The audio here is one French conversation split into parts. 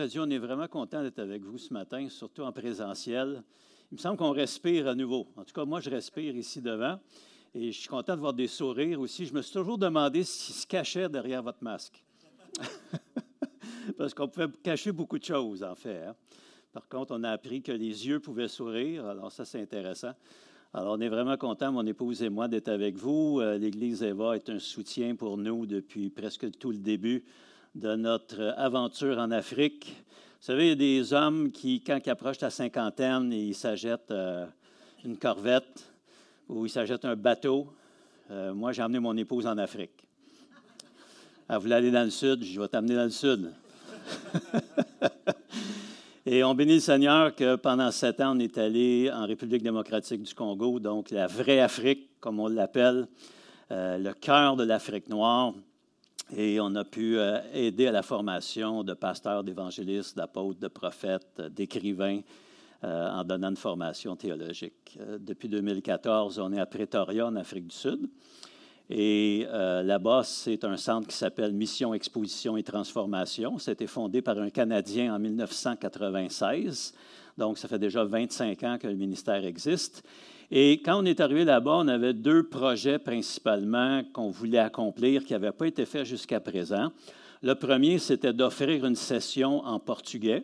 On est vraiment content d'être avec vous ce matin, surtout en présentiel. Il me semble qu'on respire à nouveau. En tout cas, moi, je respire ici devant. Et je suis content de voir des sourires aussi. Je me suis toujours demandé qui se cachait derrière votre masque. Parce qu'on pouvait cacher beaucoup de choses, en fait. hein. Par contre, on a appris que les yeux pouvaient sourire. Alors, ça, c'est intéressant. Alors, on est vraiment content, mon épouse et moi, d'être avec vous. Euh, L'Église Eva est un soutien pour nous depuis presque tout le début de notre aventure en Afrique. Vous savez, il y a des hommes qui, quand ils approchent la cinquantaine, ils s'achètent euh, une corvette ou ils s'achètent un bateau. Euh, moi, j'ai emmené mon épouse en Afrique. Elle voulait aller dans le sud, je vais t'amener dans le sud. Et on bénit le Seigneur que pendant sept ans, on est allé en République démocratique du Congo, donc la vraie Afrique, comme on l'appelle, euh, le cœur de l'Afrique noire. Et on a pu euh, aider à la formation de pasteurs, d'évangélistes, d'apôtres, de prophètes, d'écrivains, euh, en donnant une formation théologique. Euh, depuis 2014, on est à Pretoria, en Afrique du Sud. Et là-bas, c'est un centre qui s'appelle Mission, Exposition et Transformation. Été fondé par un Canadien en 1996. Donc, ça fait déjà 25 ans que le ministère existe. Et quand on est arrivé là-bas, on avait deux projets principalement qu'on voulait accomplir qui n'avaient pas été faits jusqu'à présent. Le premier, c'était d'offrir une session en portugais,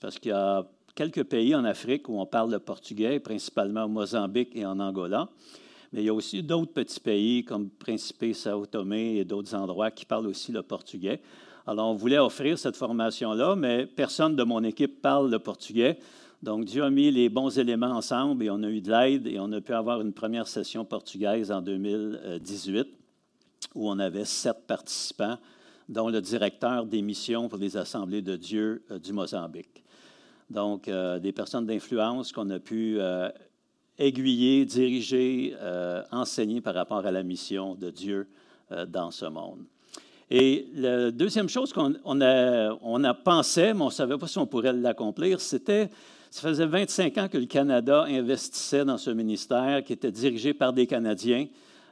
parce qu'il y a quelques pays en Afrique où on parle le portugais, principalement au Mozambique et en Angola. Mais il y a aussi d'autres petits pays comme Principe, Sao Tomé et d'autres endroits qui parlent aussi le portugais. Alors, on voulait offrir cette formation-là, mais personne de mon équipe parle le portugais. Donc, Dieu a mis les bons éléments ensemble et on a eu de l'aide et on a pu avoir une première session portugaise en 2018 où on avait sept participants, dont le directeur des missions pour les assemblées de Dieu euh, du Mozambique. Donc, euh, des personnes d'influence qu'on a pu euh, aiguiller, diriger, enseigner par rapport à la mission de Dieu dans ce monde. Et la deuxième chose qu'on on a, a pensé, mais on ne savait pas si on pourrait l'accomplir, c'était, ça faisait 25 ans que le Canada investissait dans ce ministère qui était dirigé par des Canadiens.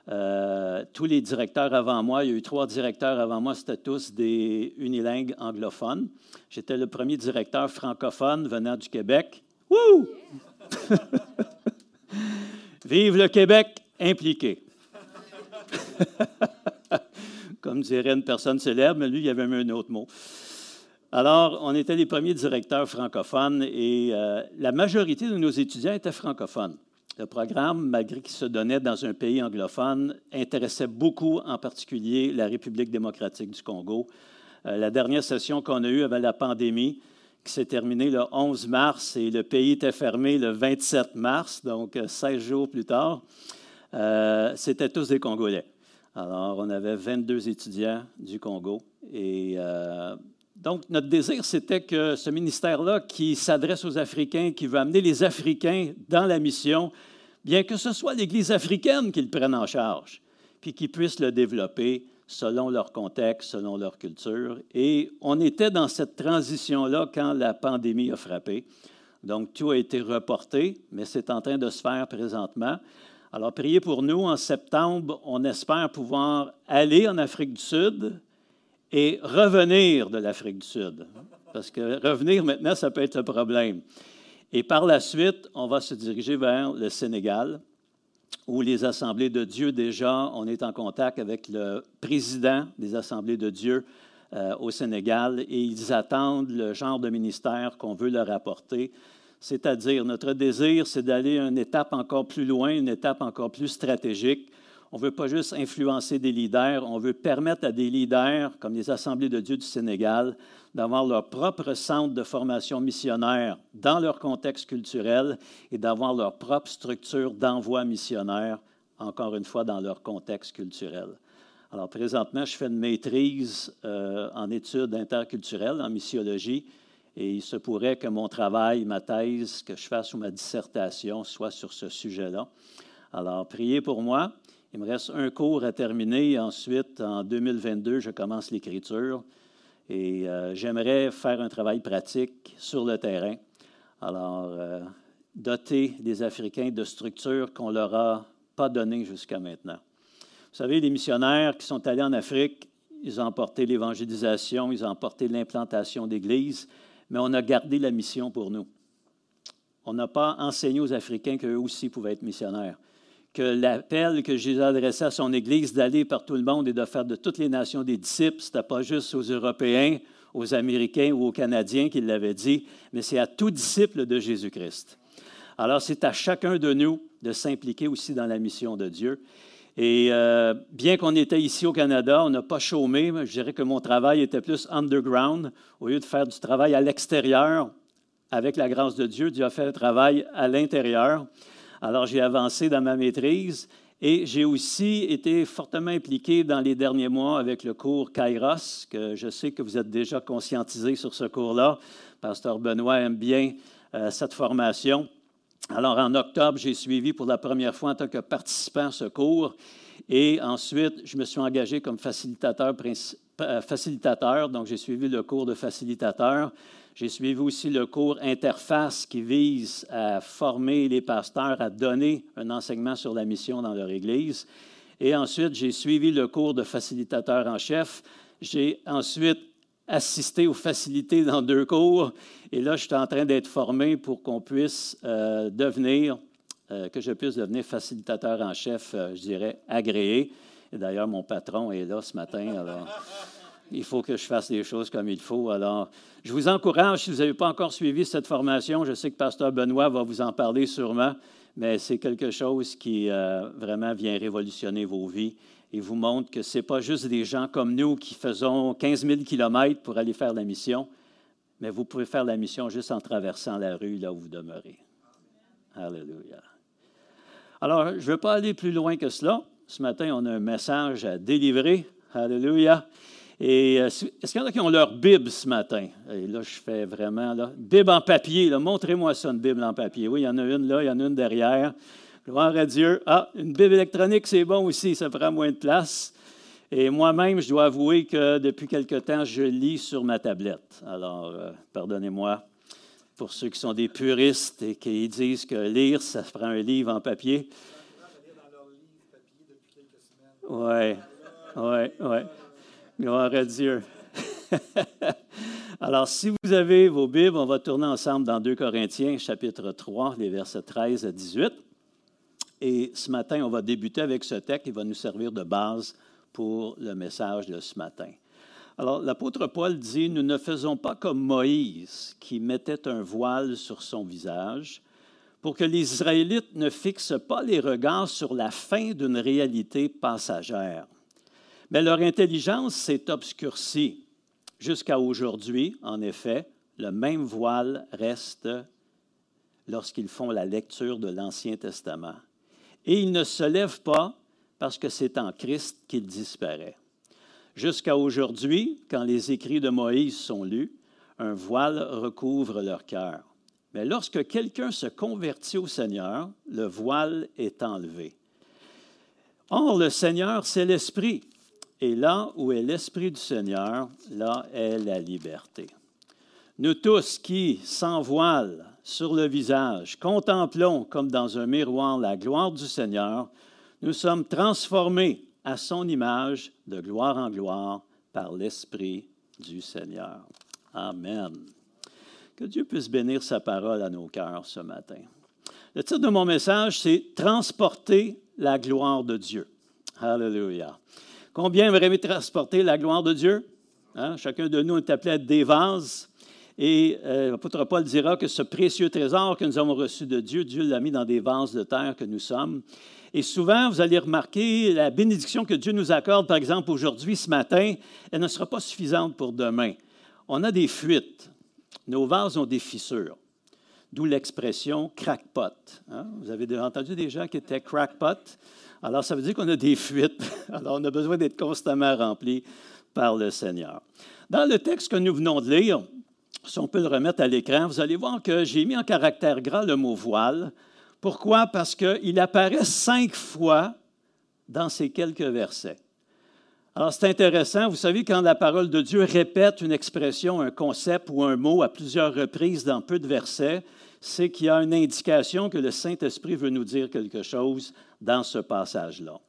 Euh, tous les directeurs avant moi, il y a eu trois directeurs avant moi, c'était tous des unilingues anglophones. J'étais le premier directeur francophone venant du Québec. Wouh! Vive le Québec impliqué. Comme dirait une personne célèbre, mais lui, il y avait même un autre mot. Alors, on était les premiers directeurs francophones et euh, la majorité de nos étudiants étaient francophones. Le programme, malgré qu'il se donnait dans un pays anglophone, intéressait beaucoup, en particulier, la République démocratique du Congo. Euh, la dernière session qu'on a eue avant la pandémie, qui s'est terminée le 11 mars et le pays était fermé le 27 mars, donc euh, 16 jours plus tard, euh, c'était tous des Congolais. Alors, on avait 22 étudiants du Congo et euh, donc, notre désir, c'était que ce ministère-là, qui s'adresse aux Africains, qui veut amener les Africains dans la mission, bien que ce soit l'Église africaine qui le prenne en charge, puis qu'ils puissent le développer selon leur contexte, selon leur culture. Et on était dans cette transition-là quand la pandémie a frappé. Donc, tout a été reporté, mais c'est en train de se faire présentement. Alors, priez pour nous. En septembre, on espère pouvoir aller en Afrique du Sud, et revenir de l'Afrique du Sud. Parce que revenir maintenant, ça peut être le problème. Et par la suite, on va se diriger vers le Sénégal, où les Assemblées de Dieu, déjà, on est en contact avec le président des Assemblées de Dieu euh, au Sénégal et ils attendent le genre de ministère qu'on veut leur apporter. C'est-à-dire, notre désir, c'est d'aller une étape encore plus loin, une étape encore plus stratégique on ne veut pas juste influencer des leaders, on veut permettre à des leaders, comme les Assemblées de Dieu du Sénégal, d'avoir leur propre centre de formation missionnaire dans leur contexte culturel et d'avoir leur propre structure d'envoi missionnaire, encore une fois, dans leur contexte culturel. Alors, présentement, je fais une maîtrise euh, en études interculturelles, en missiologie, Et il se pourrait que mon travail, ma thèse, que je fasse ou ma dissertation soit sur ce sujet-là. Alors, priez pour moi. Il me reste un cours à terminer. Ensuite, en 2022, je commence l'écriture. Et euh, j'aimerais faire un travail pratique sur le terrain. Alors, euh, doter les Africains de structures qu'on ne leur a pas données jusqu'à maintenant. Vous savez, les missionnaires qui sont allés en Afrique, ils ont emporté l'évangélisation, ils ont emporté l'implantation d'églises, mais on a gardé la mission pour nous. On n'a pas enseigné aux Africains qu'eux aussi pouvaient être missionnaires. Que l'appel que Jésus adressé à son Église d'aller par tout le monde et de faire de toutes les nations des disciples, ce n'était pas juste aux Européens, aux Américains ou aux Canadiens qu'il l'avait dit, mais c'est à tout disciple de Jésus-Christ. Alors c'est à chacun de nous de s'impliquer aussi dans la mission de Dieu. Et euh, bien qu'on était ici au Canada, on n'a pas chômé. Je dirais que mon travail était plus underground. Au lieu de faire du travail à l'extérieur, avec la grâce de Dieu, Dieu a fait le travail à l'intérieur. Alors j'ai avancé dans ma maîtrise et j'ai aussi été fortement impliqué dans les derniers mois avec le cours Kairos, que je sais que vous êtes déjà conscientisé sur ce cours-là. Pasteur Benoît aime bien euh, cette formation. Alors, en octobre, j'ai suivi pour la première fois en tant que participant ce cours. Et ensuite, je me suis engagé comme facilitateur, euh, facilitateur donc j'ai suivi le cours de facilitateur. J'ai suivi aussi le cours interface qui vise à former les pasteurs à donner un enseignement sur la mission dans leur Église. Et ensuite, j'ai suivi le cours de facilitateur en chef. J'ai ensuite assisté aux facilités dans deux cours. Et là, je suis en train d'être formé pour qu'on puisse euh, devenir, euh, que je puisse devenir facilitateur en chef, euh, je dirais, agréé. Et d'ailleurs, mon patron est là ce matin. Il faut que je fasse les choses comme il faut. Alors, je vous encourage, si vous n'avez pas encore suivi cette formation, je sais que Pasteur Benoît va vous en parler sûrement, mais c'est quelque chose qui vraiment vient révolutionner vos vies et vous montre que ce n'est pas juste des gens comme nous qui faisons 15 000 kilomètres pour aller faire la mission, mais vous pouvez faire la mission juste en traversant la rue là où vous demeurez. Alléluia. Alors, je ne veux pas aller plus loin que cela. Ce matin, on a un message à délivrer. Alléluia. Et euh, est-ce qu'il y en a qui ont leur Bible ce matin? Et là, je fais vraiment, là, Bible en papier. Montrez-moi ça, une Bible en papier. Oui, il y en a une là, il y en a une derrière. Gloire à Dieu. Ah, une Bible électronique, c'est bon aussi, ça prend moins de place. Et moi-même, je dois avouer que depuis quelque temps, je lis sur ma tablette. Alors, euh, pardonnez-moi pour ceux qui sont des puristes et qui disent que lire, ça prend un livre en papier. Oui, oui, oui. Gloire à Dieu. Alors, si vous avez vos Bibles, on va tourner ensemble dans 2 Corinthiens, chapitre 3, les versets 13 à 18. Et ce matin, on va débuter avec ce texte qui va nous servir de base pour le message de ce matin. Alors, l'apôtre Paul dit, Nous ne faisons pas comme Moïse qui mettait un voile sur son visage pour que les Israélites ne fixent pas les regards sur la fin d'une réalité passagère. Mais leur intelligence s'est obscurcie. Jusqu'à aujourd'hui, en effet, le même voile reste lorsqu'ils font la lecture de l'Ancien Testament et il ne se lève pas parce que c'est en Christ qu'il disparaît. Jusqu'à aujourd'hui, quand les écrits de Moïse sont lus, un voile recouvre leur cœur. Mais lorsque quelqu'un se convertit au Seigneur, le voile est enlevé. Or, le Seigneur, c'est l'Esprit. Et là où est l'Esprit du Seigneur, là est la liberté. Nous tous qui, sans voile, sur le visage, contemplons comme dans un miroir la gloire du Seigneur, nous sommes transformés à son image de gloire en gloire par l'Esprit du Seigneur. Amen. Que Dieu puisse bénir sa parole à nos cœurs ce matin. Le titre de mon message, c'est Transporter la gloire de Dieu. Alléluia. Combien aimerait transporter la gloire de Dieu? Hein? Chacun de nous est appelé à des vases et euh, l'apôtre Paul dira que ce précieux trésor que nous avons reçu de Dieu, Dieu l'a mis dans des vases de terre que nous sommes. Et souvent, vous allez remarquer la bénédiction que Dieu nous accorde, par exemple aujourd'hui, ce matin, elle ne sera pas suffisante pour demain. On a des fuites. Nos vases ont des fissures. D'où l'expression crackpot. Hein? Vous avez entendu des gens qui étaient crackpot? Alors, ça veut dire qu'on a des fuites. Alors, on a besoin d'être constamment remplis par le Seigneur. Dans le texte que nous venons de lire, si on peut le remettre à l'écran, vous allez voir que j'ai mis en caractère gras le mot voile. Pourquoi? Parce qu'il apparaît cinq fois dans ces quelques versets. Alors, c'est intéressant. Vous savez, quand la parole de Dieu répète une expression, un concept ou un mot à plusieurs reprises dans peu de versets, c'est qu'il y a une indication que le Saint-Esprit veut nous dire quelque chose dans ce passage-là.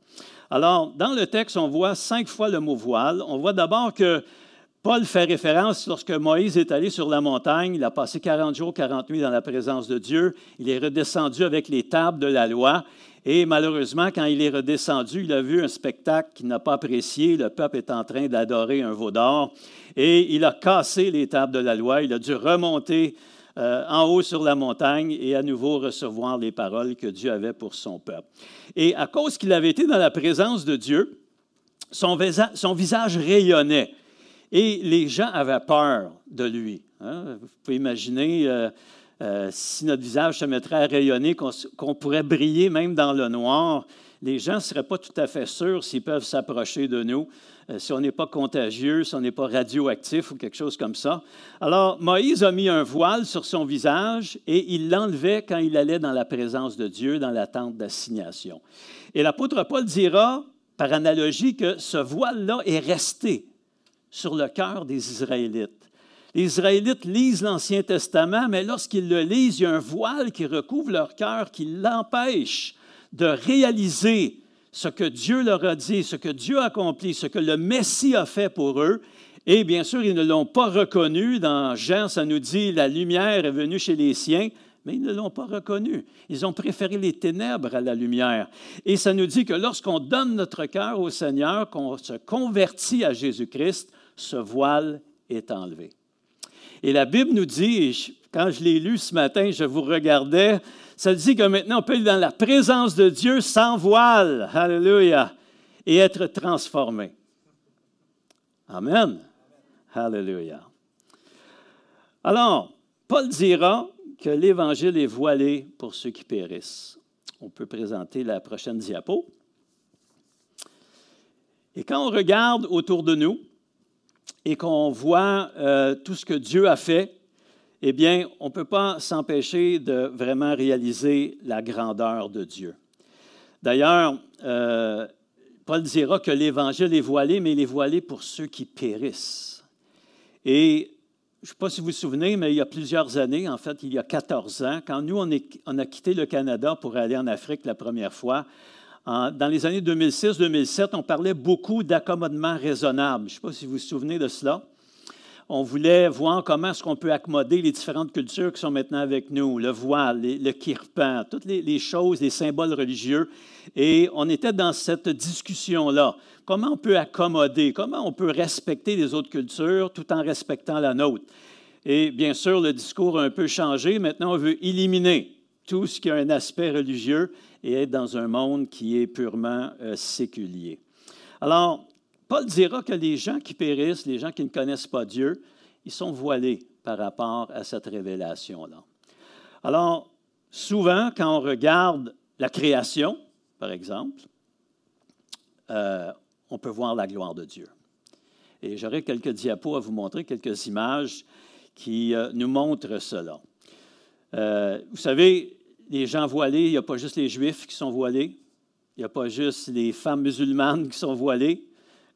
Alors, dans le texte, on voit cinq fois le mot voile. On voit d'abord que Paul fait référence lorsque Moïse est allé sur la montagne, il a passé 40 jours, 40 nuits dans la présence de Dieu, il est redescendu avec les tables de la loi, et malheureusement, quand il est redescendu, il a vu un spectacle qu'il n'a pas apprécié, le peuple est en train d'adorer un veau d'or, et il a cassé les tables de la loi, il a dû remonter euh, en haut sur la montagne et à nouveau recevoir les paroles que Dieu avait pour son peuple. Et à cause qu'il avait été dans la présence de Dieu, son, visage rayonnait et les gens avaient peur de lui. Hein. Vous pouvez imaginer euh, euh, si notre visage se mettrait à rayonner, qu'on pourrait briller même dans le noir. Les gens ne seraient pas tout à fait sûrs s'ils peuvent s'approcher de nous. Euh, si on n'est pas contagieux, si on n'est pas radioactif ou quelque chose comme ça. Alors, Moïse a mis un voile sur son visage et il l'enlevait quand il allait dans la présence de Dieu, dans la tente d'assignation. Et l'apôtre Paul dira, par analogie, que ce voile-là est resté sur le cœur des Israélites. Les Israélites lisent l'Ancien Testament, mais lorsqu'ils le lisent, il y a un voile qui recouvre leur cœur qui l'empêche de réaliser ce que Dieu leur a dit, ce que Dieu a accompli, ce que le Messie a fait pour eux. Et bien sûr, ils ne l'ont pas reconnu. Dans Jean, ça nous dit, la lumière est venue chez les siens, mais ils ne l'ont pas reconnu. Ils ont préféré les ténèbres à la lumière. Et ça nous dit que lorsqu'on donne notre cœur au Seigneur, qu'on se convertit à Jésus-Christ, ce voile est enlevé. Et la Bible nous dit, quand je l'ai lu ce matin, je vous regardais, ça dit que maintenant on peut être dans la présence de Dieu sans voile, Alléluia, et être transformé. Amen. Alléluia. Alors, Paul dira que l'Évangile est voilé pour ceux qui périssent. On peut présenter la prochaine diapo. Et quand on regarde autour de nous et qu'on voit euh, tout ce que Dieu a fait, eh bien, on ne peut pas s'empêcher de vraiment réaliser la grandeur de Dieu. D'ailleurs, euh, Paul dira que l'Évangile est voilé, mais il est voilé pour ceux qui périssent. Et je ne sais pas si vous vous souvenez, mais il y a plusieurs années, en fait, il y a 14 ans, quand nous, on, a quitté le Canada pour aller en Afrique la première fois, dans les années 2006-2007, on parlait beaucoup d'accommodement raisonnable. Je ne sais pas si vous vous souvenez de cela on voulait voir comment est-ce qu'on peut accommoder les différentes cultures qui sont maintenant avec nous, le voile, le kirpan, toutes les, choses, les symboles religieux. Et on était dans cette discussion-là. Comment on peut accommoder, comment on peut respecter les autres cultures tout en respectant la nôtre? Et bien sûr, le discours a un peu changé. Maintenant, on veut éliminer tout ce qui a un aspect religieux et être dans un monde qui est purement euh, séculier. Alors, Paul dira que les gens qui périssent, les gens qui ne connaissent pas Dieu, ils sont voilés par rapport à cette révélation-là. Alors, souvent, quand on regarde la création, par exemple, euh, on peut voir la gloire de Dieu. Et j'aurai quelques diapos à vous montrer, quelques images qui euh, nous montrent cela. Vous savez, les gens voilés, il n'y a pas juste les Juifs qui sont voilés, il n'y a pas juste les femmes musulmanes qui sont voilées,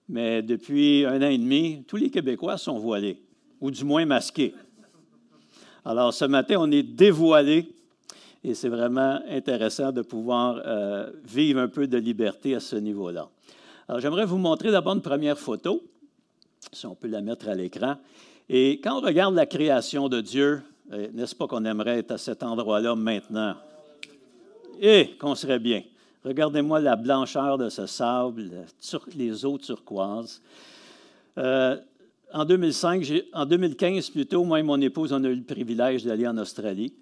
mais depuis un an et demi, tous les Québécois sont voilés, ou du moins masqués. Alors ce matin, on est dévoilés et c'est vraiment intéressant de pouvoir euh, vivre un peu de liberté à ce niveau-là. Alors j'aimerais vous montrer d'abord une première photo, si on peut la mettre à l'écran. Et quand on regarde la création de Dieu, n'est-ce pas qu'on aimerait être à cet endroit-là maintenant? Et qu'on serait bien. Regardez-moi la blancheur de ce sable, les eaux turquoises. Euh, en, 2005, en 2015 plutôt, moi et mon épouse, on a eu le privilège d'aller en Australie.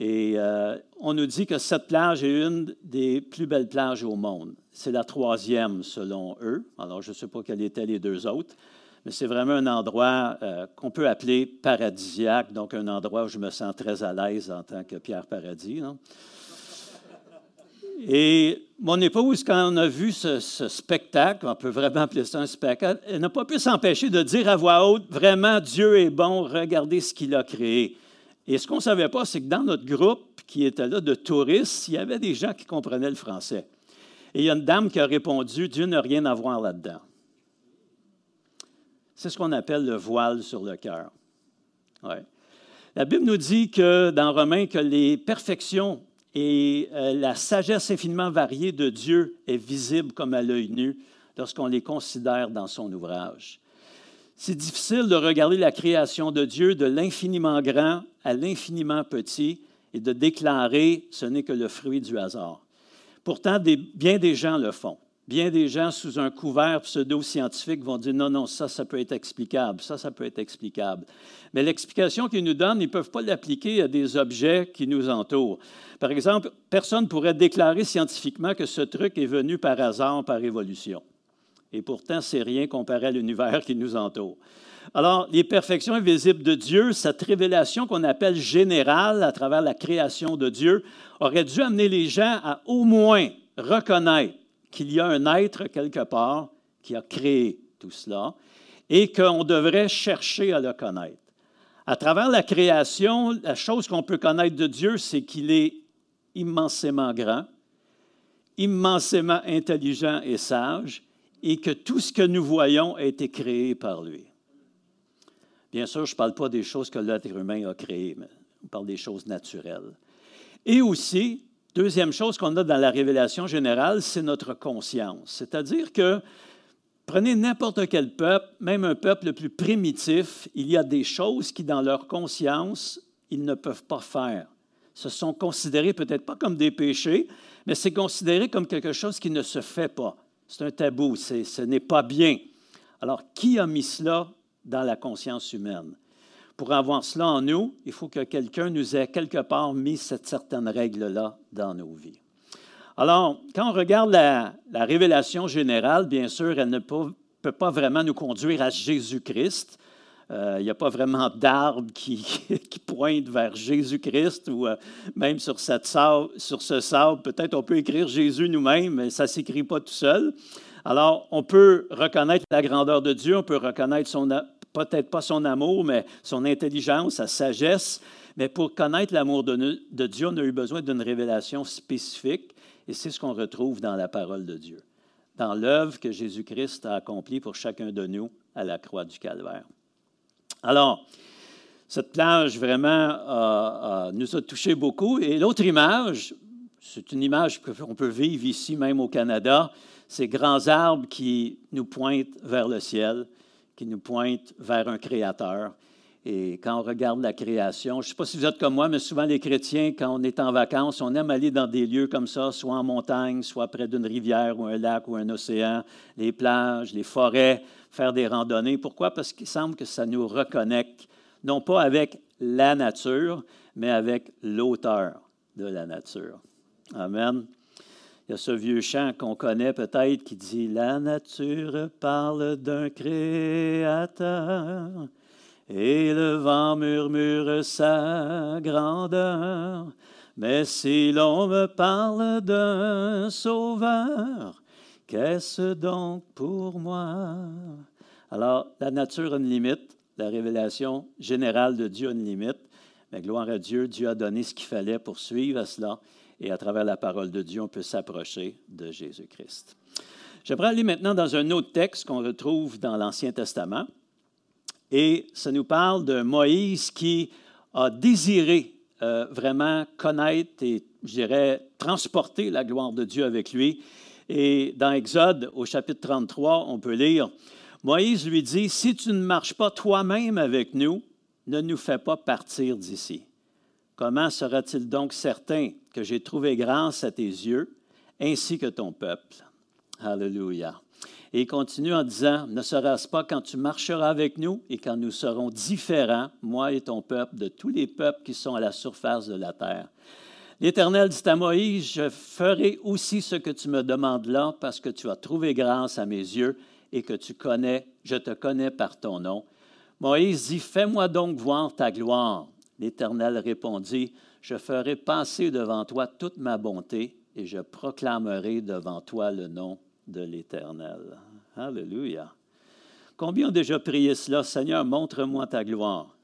Et euh, on nous dit que cette plage est une des plus belles plages au monde. C'est la troisième selon eux. Alors, je ne sais pas quelles étaient les deux autres, mais c'est vraiment un endroit euh, qu'on peut appeler paradisiaque, donc un endroit où je me sens très à l'aise en tant que Pierre Paradis. Et mon épouse, quand on a vu ce, spectacle, on peut vraiment appeler ça un spectacle, elle n'a pas pu s'empêcher de dire à voix haute, vraiment, Dieu est bon, regardez ce qu'il a créé. Et ce qu'on ne savait pas, c'est que dans notre groupe qui était là de touristes, il y avait des gens qui comprenaient le français. Et il y a une dame qui a répondu, Dieu n'a rien à voir là-dedans. C'est ce qu'on appelle le voile sur le cœur. La Bible nous dit que dans Romains que les perfections et euh, la sagesse infiniment variée de Dieu est visible comme à l'œil nu lorsqu'on les considère dans son ouvrage. C'est difficile de regarder la création de Dieu de l'infiniment grand à l'infiniment petit et de déclarer ce n'est que le fruit du hasard. Pourtant, bien des gens le font. Bien des gens, sous un couvert pseudo-scientifique, vont dire non, non, ça, ça peut être explicable, ça, ça peut être explicable. Mais l'explication qu'ils nous donnent, ils ne peuvent pas l'appliquer à des objets qui nous entourent. Par exemple, personne ne pourrait déclarer scientifiquement que ce truc est venu par hasard, par évolution. Et pourtant, c'est rien comparé à l'univers qui nous entoure. Alors, les perfections invisibles de Dieu, cette révélation qu'on appelle générale à travers la création de Dieu, aurait dû amener les gens à au moins reconnaître qu'il y a un être quelque part qui a créé tout cela et qu'on devrait chercher à le connaître. À travers la création, la chose qu'on peut connaître de Dieu, c'est qu'il est immensément grand, immensément intelligent et sage, et que tout ce que nous voyons a été créé par lui. Bien sûr, je ne parle pas des choses que l'être humain a créées, mais on parle des choses naturelles. Et aussi, Deuxième chose qu'on a dans la révélation générale, c'est notre conscience. C'est-à-dire que prenez n'importe quel peuple, même un peuple le plus primitif, il y a des choses qui, dans leur conscience, ils ne peuvent pas faire. Ce sont considérés peut-être pas comme des péchés, mais c'est considéré comme quelque chose qui ne se fait pas. C'est un tabou, ce n'est pas bien. Alors, qui a mis cela dans la conscience humaine? Pour avoir cela en nous, il faut que quelqu'un nous ait quelque part mis cette certaine règle-là dans nos vies. Alors, quand on regarde la, révélation générale, bien sûr, elle ne peut, pas vraiment nous conduire à Jésus-Christ. Euh, il n'y a pas vraiment d'arbre qui, pointe vers Jésus-Christ ou euh, même sur, cette sur ce sable, peut-être on peut écrire Jésus nous-mêmes, mais ça ne s'écrit pas tout seul. Alors, on peut reconnaître la grandeur de Dieu, on peut reconnaître son, peut-être pas son amour, mais son intelligence, sa sagesse. Mais pour connaître l'amour de, Dieu, on a eu besoin d'une révélation spécifique, et c'est ce qu'on retrouve dans la parole de Dieu, dans l'œuvre que Jésus-Christ a accomplie pour chacun de nous à la croix du Calvaire. Alors, cette plage vraiment nous a touché beaucoup. Et l'autre image, c'est une image qu'on peut vivre ici, même au Canada, ces grands arbres qui nous pointent vers le ciel qui nous pointe vers un créateur. Et quand on regarde la création, je ne sais pas si vous êtes comme moi, mais souvent les chrétiens, quand on est en vacances, on aime aller dans des lieux comme ça, soit en montagne, soit près d'une rivière ou un lac ou un océan, les plages, les forêts, faire des randonnées. Pourquoi? Parce qu'il semble que ça nous reconnecte, non pas avec la nature, mais avec l'auteur de la nature. Amen. Il y a ce vieux chant qu'on connaît peut-être qui dit La nature parle d'un créateur et le vent murmure sa grandeur. Mais si l'on me parle d'un sauveur, qu'est-ce donc pour moi? Alors, la nature a une limite, la révélation générale de Dieu a une limite, mais gloire à Dieu, Dieu a donné ce qu'il fallait pour suivre à cela et à travers la parole de Dieu, on peut s'approcher de Jésus-Christ. J'aimerais aller maintenant dans un autre texte qu'on retrouve dans l'Ancien Testament. Et ça nous parle de Moïse qui a désiré euh, vraiment connaître et, je dirais, transporter la gloire de Dieu avec lui. Et dans Exode, au chapitre 33, on peut lire, Moïse lui dit, Si tu ne marches pas toi-même avec nous, ne nous fais pas partir d'ici. Comment sera-t-il donc certain que j'ai trouvé grâce à tes yeux, ainsi que ton peuple? Alléluia. Et il continue en disant, ne sera-ce pas quand tu marcheras avec nous et quand nous serons différents, moi et ton peuple, de tous les peuples qui sont à la surface de la terre? L'Éternel dit à Moïse, je ferai aussi ce que tu me demandes là, parce que tu as trouvé grâce à mes yeux et que tu connais, je te connais par ton nom. Moïse dit, fais-moi donc voir ta gloire. L'Éternel répondit, Je ferai passer devant toi toute ma bonté et je proclamerai devant toi le nom de l'Éternel. Alléluia. Combien ont déjà prié cela? Seigneur, montre-moi ta gloire,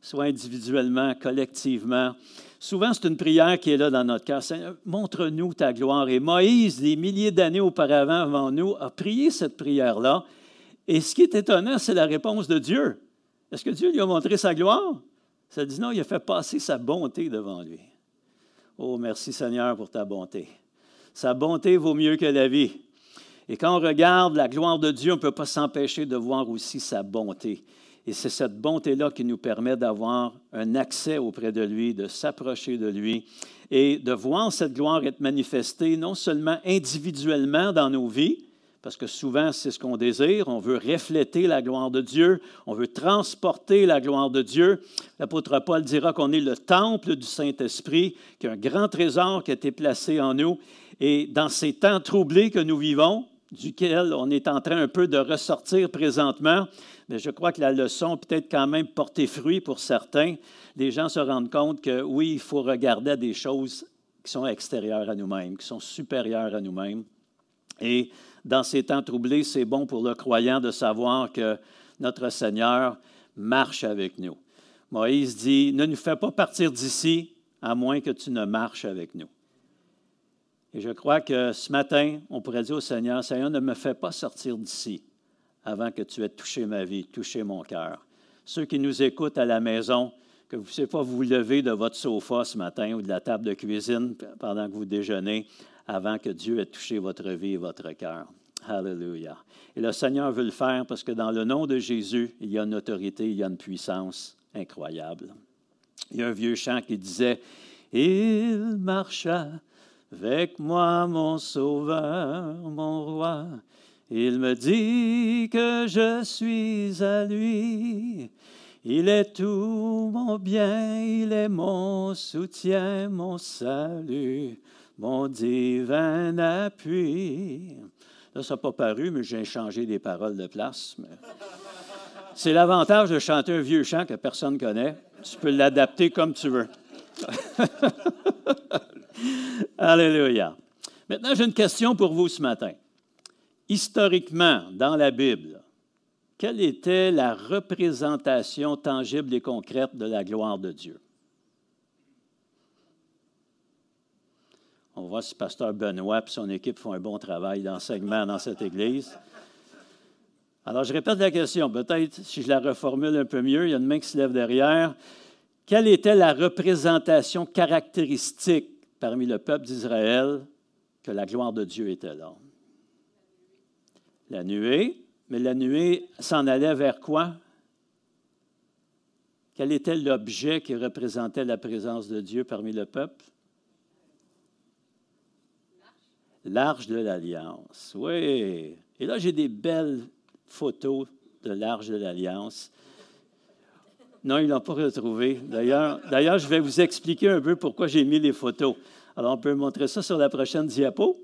soit individuellement, collectivement. Souvent, c'est une prière qui est là dans notre cœur. Seigneur, montre-nous ta gloire. Et Moïse, des milliers d'années auparavant avant nous, a prié cette prière-là. Et ce qui est étonnant, c'est la réponse de Dieu. Est-ce que Dieu lui a montré sa gloire? Ça dit non, il a fait passer sa bonté devant lui. Oh, merci Seigneur pour ta bonté. Sa bonté vaut mieux que la vie. Et quand on regarde la gloire de Dieu, on ne peut pas s'empêcher de voir aussi sa bonté. Et c'est cette bonté-là qui nous permet d'avoir un accès auprès de lui, de s'approcher de lui et de voir cette gloire être manifestée non seulement individuellement dans nos vies, parce que souvent c'est ce qu'on désire, on veut refléter la gloire de Dieu, on veut transporter la gloire de Dieu. L'apôtre Paul dira qu'on est le temple du Saint-Esprit, qu'il y a un grand trésor qui a été placé en nous. Et dans ces temps troublés que nous vivons, duquel on est en train un peu de ressortir présentement, je crois que la leçon peut-être quand même porté fruit pour certains. Les gens se rendent compte que oui, il faut regarder à des choses qui sont extérieures à nous-mêmes, qui sont supérieures à nous-mêmes. Et dans ces temps troublés, c'est bon pour le croyant de savoir que notre Seigneur marche avec nous. Moïse dit, ne nous fais pas partir d'ici à moins que tu ne marches avec nous. Et je crois que ce matin, on pourrait dire au Seigneur, Seigneur, ne me fais pas sortir d'ici avant que tu aies touché ma vie, touché mon cœur. Ceux qui nous écoutent à la maison, que vous ne puissiez pas vous lever de votre sofa ce matin ou de la table de cuisine pendant que vous déjeunez, avant que Dieu ait touché votre vie et votre cœur. Alléluia. Et le Seigneur veut le faire parce que dans le nom de Jésus, il y a une autorité, il y a une puissance incroyable. Il y a un vieux chant qui disait, Il marcha avec moi, mon Sauveur, mon Roi. Il me dit que je suis à lui. Il est tout mon bien, il est mon soutien, mon salut mon divin appui. Là, ça n'a pas paru, mais j'ai changé des paroles de place. C'est l'avantage de chanter un vieux chant que personne ne connaît. Tu peux l'adapter comme tu veux. Alléluia. Maintenant, j'ai une question pour vous ce matin. Historiquement, dans la Bible, quelle était la représentation tangible et concrète de la gloire de Dieu? On voit si pasteur Benoît et son équipe font un bon travail d'enseignement dans cette Église. Alors, je répète la question. Peut-être, si je la reformule un peu mieux, il y a une main qui se lève derrière. Quelle était la représentation caractéristique parmi le peuple d'Israël que la gloire de Dieu était là? La nuée. Mais la nuée s'en allait vers quoi? Quel était l'objet qui représentait la présence de Dieu parmi le peuple? L'arche de l'Alliance. Oui. Et là, j'ai des belles photos de l'arche de l'Alliance. Non, ils ne l'ont pas retrouvé. D'ailleurs, je vais vous expliquer un peu pourquoi j'ai mis les photos. Alors, on peut montrer ça sur la prochaine diapo.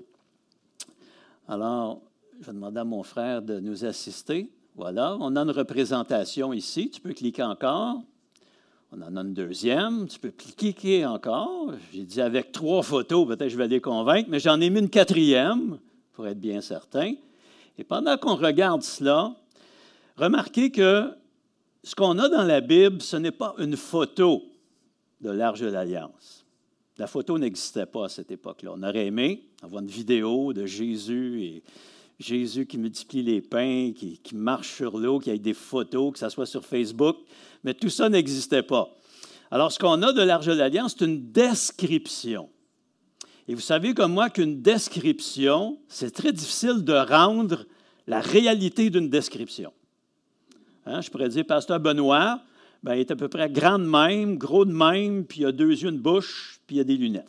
Alors, je vais demander à mon frère de nous assister. Voilà, on a une représentation ici. Tu peux cliquer encore. On en a une deuxième. Tu peux cliquer encore? J'ai dit avec trois photos, peut-être je vais les convaincre, mais j'en ai mis une quatrième pour être bien certain. Et pendant qu'on regarde cela, remarquez que ce qu'on a dans la Bible, ce n'est pas une photo de l'Arche de l'Alliance. La photo n'existait pas à cette époque-là. On aurait aimé avoir une vidéo de Jésus et Jésus qui multiplie les pains, qui, marche sur l'eau, qui ait des photos, que ce soit sur Facebook, mais tout ça n'existait pas. Alors, ce qu'on a de l'Arche de l'Alliance, c'est une description. Et vous savez comme moi qu'une description, c'est très difficile de rendre la réalité d'une description. Hein, je pourrais dire, Pasteur Benoît, ben, il est à peu près grand de même, gros de même, puis il a deux yeux, une bouche, puis il a des lunettes.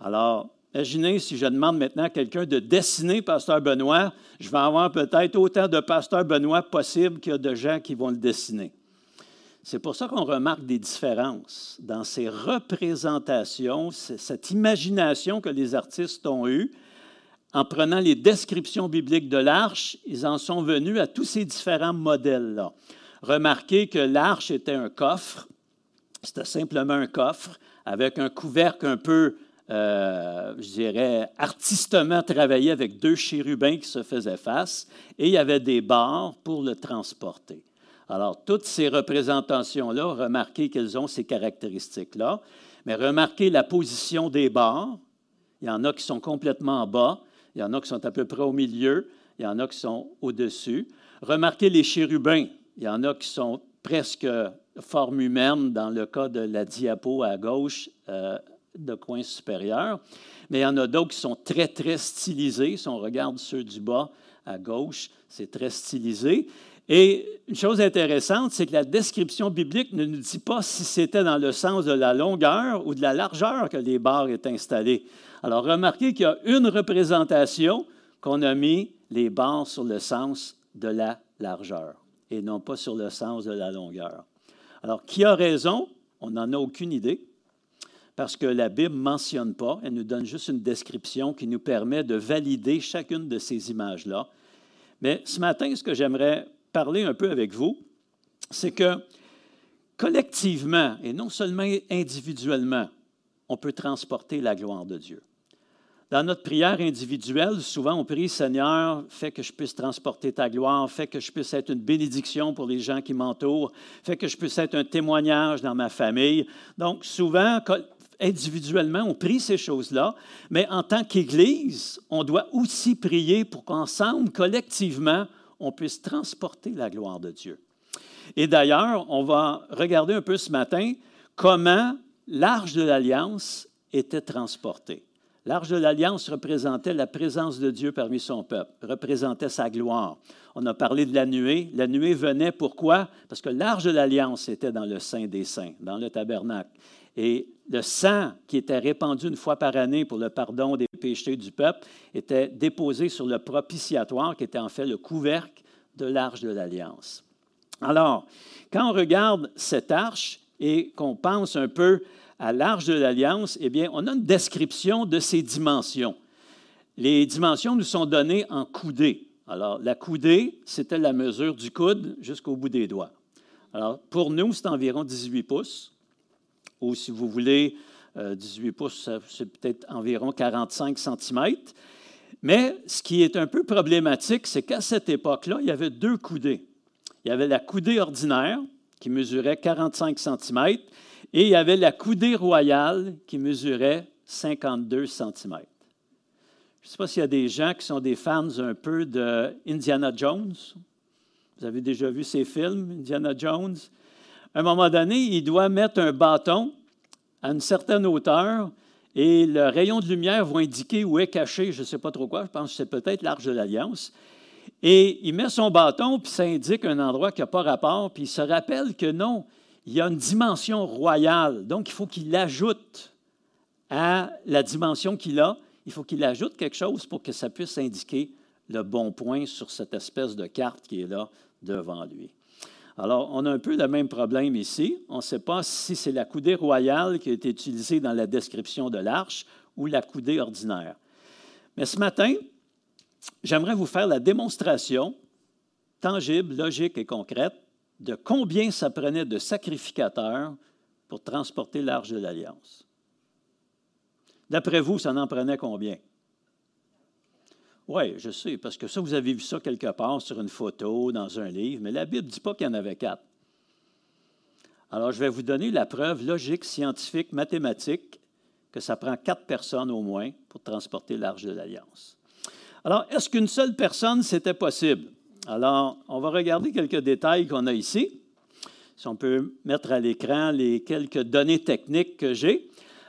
Alors, Imaginez si je demande maintenant à quelqu'un de dessiner Pasteur Benoît, je vais avoir peut-être autant de Pasteur Benoît possible qu'il y a de gens qui vont le dessiner. C'est pour ça qu'on remarque des différences dans ces représentations, cette imagination que les artistes ont eue. En prenant les descriptions bibliques de l'arche, ils en sont venus à tous ces différents modèles-là. Remarquez que l'arche était un coffre, c'était simplement un coffre avec un couvercle un peu euh, je dirais, artistement travaillé avec deux chérubins qui se faisaient face, et il y avait des barres pour le transporter. Alors, toutes ces représentations-là, remarquez qu'elles ont ces caractéristiques-là, mais remarquez la position des barres. Il y en a qui sont complètement en bas, il y en a qui sont à peu près au milieu, il y en a qui sont au-dessus. Remarquez les chérubins. Il y en a qui sont presque forme humaine dans le cas de la diapo à gauche euh, de coin supérieur. Mais il y en a d'autres qui sont très, très stylisés. Si on regarde ceux du bas à gauche, c'est très stylisé. Et une chose intéressante, c'est que la description biblique ne nous dit pas si c'était dans le sens de la longueur ou de la largeur que les barres étaient installées. Alors remarquez qu'il y a une représentation qu'on a mis les barres sur le sens de la largeur et non pas sur le sens de la longueur. Alors, qui a raison? On n'en a aucune idée parce que la Bible ne mentionne pas, elle nous donne juste une description qui nous permet de valider chacune de ces images-là. Mais ce matin, ce que j'aimerais parler un peu avec vous, c'est que collectivement, et non seulement individuellement, on peut transporter la gloire de Dieu. Dans notre prière individuelle, souvent on prie Seigneur, fais que je puisse transporter ta gloire, fais que je puisse être une bénédiction pour les gens qui m'entourent, fais que je puisse être un témoignage dans ma famille. Donc souvent, individuellement, on prie ces choses-là, mais en tant qu'Église, on doit aussi prier pour qu'ensemble, collectivement, on puisse transporter la gloire de Dieu. Et d'ailleurs, on va regarder un peu ce matin comment l'arche de l'Alliance était transportée. L'arche de l'Alliance représentait la présence de Dieu parmi son peuple, représentait sa gloire. On a parlé de la nuée. La nuée venait pourquoi? Parce que l'arche de l'Alliance était dans le Saint des Saints, dans le tabernacle. Et le sang qui était répandu une fois par année pour le pardon des péchés du peuple était déposé sur le propitiatoire, qui était en fait le couvercle de l'arche de l'Alliance. Alors, quand on regarde cette arche et qu'on pense un peu à l'arche de l'Alliance, eh bien, on a une description de ses dimensions. Les dimensions nous sont données en coudées. Alors, la coudée, c'était la mesure du coude jusqu'au bout des doigts. Alors, pour nous, c'est environ 18 pouces, ou si vous voulez, 18 euh, pouces, c'est peut-être environ 45 cm. Mais ce qui est un peu problématique, c'est qu'à cette époque-là, il y avait deux coudées. Il y avait la coudée ordinaire, qui mesurait 45 cm, et il y avait la coudée royale qui mesurait 52 cm. Je ne sais pas s'il y a des gens qui sont des fans un peu de Indiana Jones. Vous avez déjà vu ces films, Indiana Jones? À un moment donné, il doit mettre un bâton à une certaine hauteur et le rayon de lumière va indiquer où est caché, je ne sais pas trop quoi, je pense que c'est peut-être l'arche de l'Alliance. Et il met son bâton, puis ça indique un endroit qui n'a pas rapport, puis il se rappelle que non, il y a une dimension royale. Donc, il faut qu'il ajoute à la dimension qu'il a, il faut qu'il ajoute quelque chose pour que ça puisse indiquer le bon point sur cette espèce de carte qui est là devant lui. Alors, on a un peu le même problème ici. On ne sait pas si c'est la coudée royale qui a été utilisée dans la description de l'arche ou la coudée ordinaire. Mais ce matin, j'aimerais vous faire la démonstration tangible, logique et concrète de combien ça prenait de sacrificateurs pour transporter l'arche de l'Alliance. D'après vous, ça en prenait combien? Oui, je sais, parce que ça, vous avez vu ça quelque part sur une photo, dans un livre, mais la Bible ne dit pas qu'il y en avait quatre. Alors, je vais vous donner la preuve logique, scientifique, mathématique que ça prend quatre personnes au moins pour transporter l'arche de l'Alliance. Alors, est-ce qu'une seule personne, c'était possible? Alors, on va regarder quelques détails qu'on a ici. Si on peut mettre à l'écran les quelques données techniques que j'ai.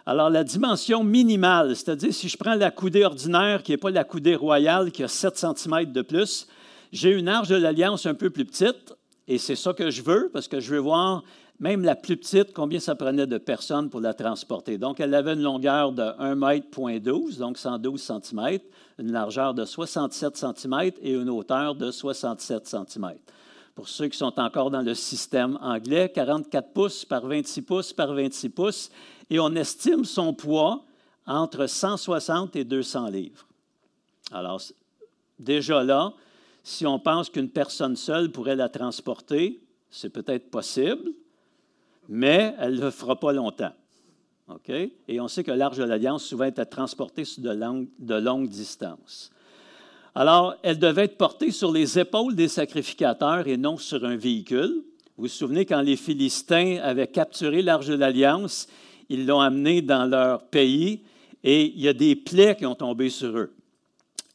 Alors, la dimension minimale, c'est-à-dire si je prends la coudée ordinaire, qui n'est pas la coudée royale, qui a 7 cm de plus, j'ai une arche de l'Alliance un peu plus petite, et c'est ça que je veux, parce que je veux voir même la plus petite, combien ça prenait de personnes pour la transporter. Donc, elle avait une longueur de 1 m, donc 112 cm, une largeur de 67 cm et une hauteur de 67 cm. Pour ceux qui sont encore dans le système anglais, 44 pouces par 26 pouces par 26 pouces, et on estime son poids entre 160 et 200 livres. Alors, déjà là, si on pense qu'une personne seule pourrait la transporter, c'est peut-être possible, mais elle ne le fera pas longtemps. OK? Et on sait que l'Arche de l'Alliance souvent était transportée sur de longues, de longues distances. Alors, elle devait être portée sur les épaules des sacrificateurs et non sur un véhicule. Vous vous souvenez quand les Philistins avaient capturé l'Arche de l'Alliance, ils l'ont amenée dans leur pays et il y a des plaies qui ont tombé sur eux.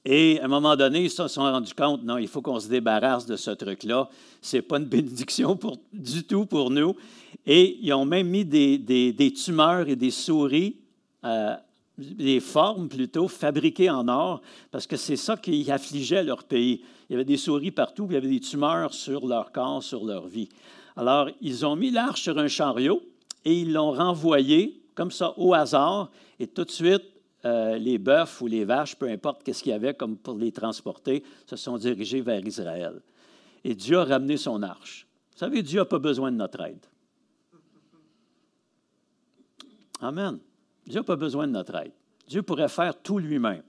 Et à un moment donné, ils se sont rendus compte, non, il faut qu'on se débarrasse de ce truc-là. Ce n'est pas une bénédiction du tout pour nous. Et ils ont même mis des, des, tumeurs et des souris, euh, des formes plutôt, fabriquées en or, parce que c'est ça qui affligeait leur pays. Il y avait des souris partout, il y avait des tumeurs sur leur corps, sur leur vie. Alors, ils ont mis l'arche sur un chariot et ils l'ont renvoyé comme ça au hasard, et tout de suite, euh, les bœufs ou les vaches, peu importe qu'est-ce qu'il y avait comme pour les transporter, se sont dirigés vers Israël. Et Dieu a ramené son arche. Vous savez, Dieu n'a pas besoin de notre aide. Amen. Dieu n'a pas besoin de notre aide. Dieu pourrait faire tout lui-même,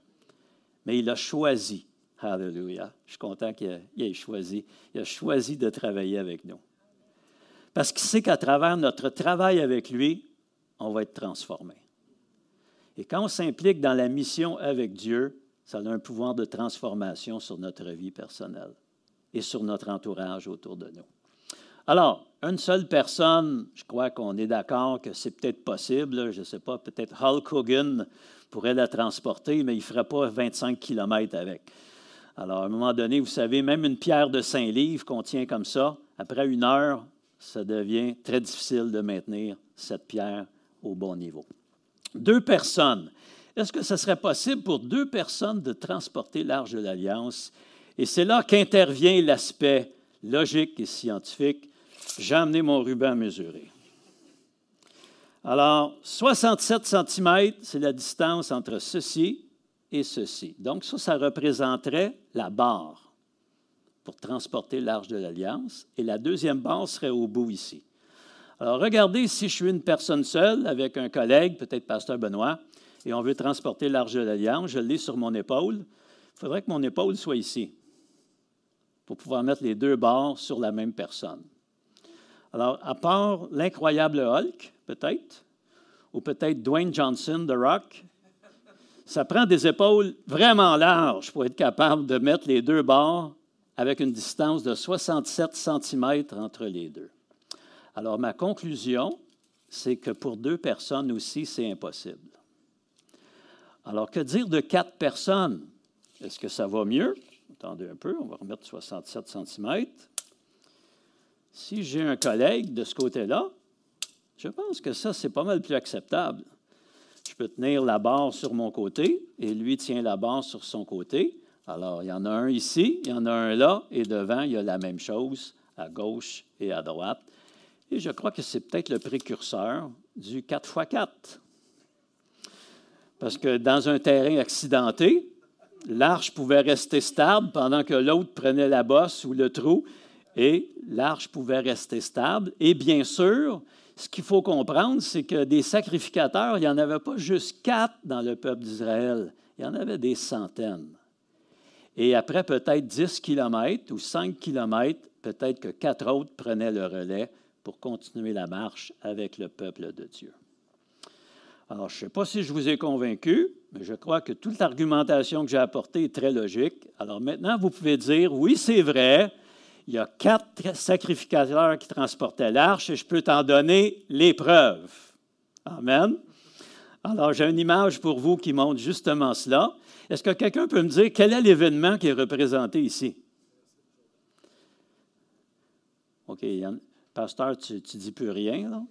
mais il a choisi. Alléluia. Je suis content qu'il ait choisi. Il a choisi de travailler avec nous. Parce qu'il sait qu'à travers notre travail avec lui, on va être transformé. Et quand on s'implique dans la mission avec Dieu, ça a un pouvoir de transformation sur notre vie personnelle et sur notre entourage autour de nous. Alors, une seule personne, je crois qu'on est d'accord que c'est peut-être possible, je ne sais pas, peut-être Hulk Hogan pourrait la transporter, mais il ne ferait pas 25 km avec. Alors, à un moment donné, vous savez, même une pierre de 5 livres qu'on tient comme ça, après une heure, ça devient très difficile de maintenir cette pierre au bon niveau. Deux personnes. Est-ce que ce serait possible pour deux personnes de transporter l'arche de l'Alliance? Et c'est là qu'intervient l'aspect logique et scientifique. J'ai amené mon ruban à mesurer. Alors, 67 cm, c'est la distance entre ceci et ceci. Donc, ça, ça représenterait la barre pour transporter l'arche de l'Alliance. Et la deuxième barre serait au bout ici. Alors, regardez si je suis une personne seule avec un collègue, peut-être Pasteur Benoît, et on veut transporter l'arche de l'Alliance, je l'ai sur mon épaule. Il faudrait que mon épaule soit ici pour pouvoir mettre les deux bords sur la même personne. Alors, à part l'incroyable Hulk, peut-être, ou peut-être Dwayne Johnson, The Rock, ça prend des épaules vraiment larges pour être capable de mettre les deux bords avec une distance de 67 cm entre les deux. Alors, ma conclusion, c'est que pour deux personnes aussi, c'est impossible. Alors, que dire de quatre personnes? Est-ce que ça va mieux? Attendez un peu, on va remettre 67 cm. Si j'ai un collègue de ce côté-là, je pense que ça, c'est pas mal plus acceptable. Je peux tenir la barre sur mon côté et lui tient la barre sur son côté. Alors, il y en a un ici, il y en a un là, et devant, il y a la même chose à gauche et à droite. Et je crois que c'est peut-être le précurseur du 4x4. Parce que dans un terrain accidenté, l'arche pouvait rester stable pendant que l'autre prenait la bosse ou le trou, et l'arche pouvait rester stable. Et bien sûr, ce qu'il faut comprendre, c'est que des sacrificateurs, il n'y en avait pas juste quatre dans le peuple d'Israël, il y en avait des centaines. Et après peut-être 10 kilomètres ou 5 kilomètres, peut-être que quatre autres prenaient le relais pour continuer la marche avec le peuple de Dieu. Alors, je ne sais pas si je vous ai convaincu, mais je crois que toute l'argumentation que j'ai apportée est très logique. Alors maintenant, vous pouvez dire, oui, c'est vrai, il y a quatre sacrificateurs qui transportaient l'arche et je peux t'en donner les preuves. Amen. Alors, j'ai une image pour vous qui montre justement cela. Est-ce que quelqu'un peut me dire quel est l'événement qui est représenté ici? OK. Pasteur, tu ne dis plus rien, là?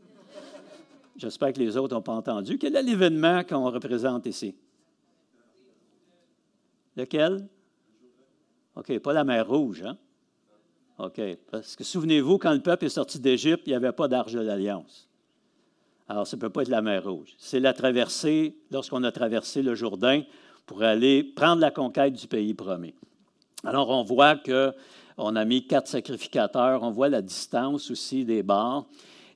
J'espère que les autres n'ont pas entendu. Quel est l'événement qu'on représente ici? Lequel? OK, pas la mer Rouge, hein? OK. Parce que souvenez-vous, quand le peuple est sorti d'Égypte, il n'y avait pas d'arche de l'Alliance. Alors, ça ne peut pas être la mer Rouge. C'est la traversée, lorsqu'on a traversé le Jourdain pour aller prendre la conquête du pays promis. Alors, on voit que on a mis quatre sacrificateurs. On voit la distance aussi des bords.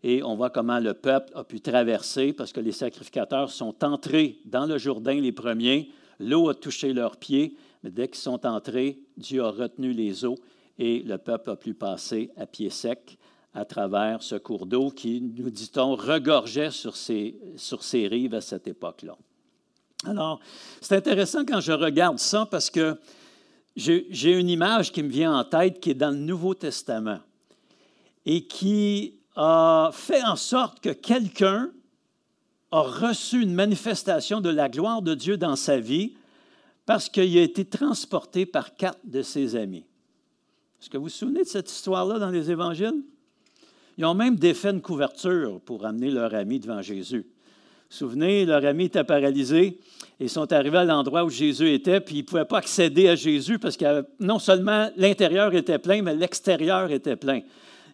Et on voit comment le peuple a pu traverser parce que les sacrificateurs sont entrés dans le Jourdain les premiers. L'eau a touché leurs pieds, mais dès qu'ils sont entrés, Dieu a retenu les eaux et le peuple a pu passer à pied sec à travers ce cours d'eau qui, nous dit-on, regorgeait sur ses, sur ses rives à cette époque-là. Alors, c'est intéressant quand je regarde ça parce que j'ai une image qui me vient en tête qui est dans le Nouveau Testament et qui a fait en sorte que quelqu'un a reçu une manifestation de la gloire de Dieu dans sa vie parce qu'il a été transporté par quatre de ses amis. Est-ce que vous vous souvenez de cette histoire-là dans les évangiles? Ils ont même défait une couverture pour amener leur ami devant Jésus. Souvenez, leur ami était paralysé ils sont arrivés à l'endroit où Jésus était, puis ils ne pouvaient pas accéder à Jésus parce que non seulement l'intérieur était plein, mais l'extérieur était plein.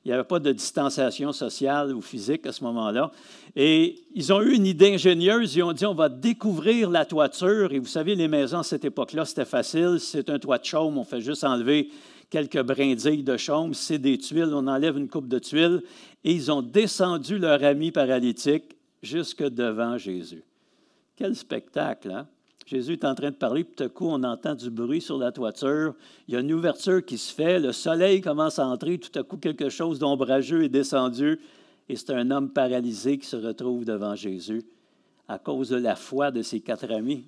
Il n'y avait pas de distanciation sociale ou physique à ce moment-là. Et ils ont eu une idée ingénieuse. Ils ont dit on va découvrir la toiture. Et vous savez, les maisons à cette époque-là, c'était facile. C'est un toit de chaume. On fait juste enlever quelques brindilles de chaume. C'est des tuiles. On enlève une coupe de tuiles. Et ils ont descendu leur ami paralytique jusque devant Jésus. Quel spectacle, hein? Jésus est en train de parler, puis tout à coup, on entend du bruit sur la toiture. Il y a une ouverture qui se fait, le soleil commence à entrer, tout à coup, quelque chose d'ombrageux est descendu, et c'est un homme paralysé qui se retrouve devant Jésus à cause de la foi de ses quatre amis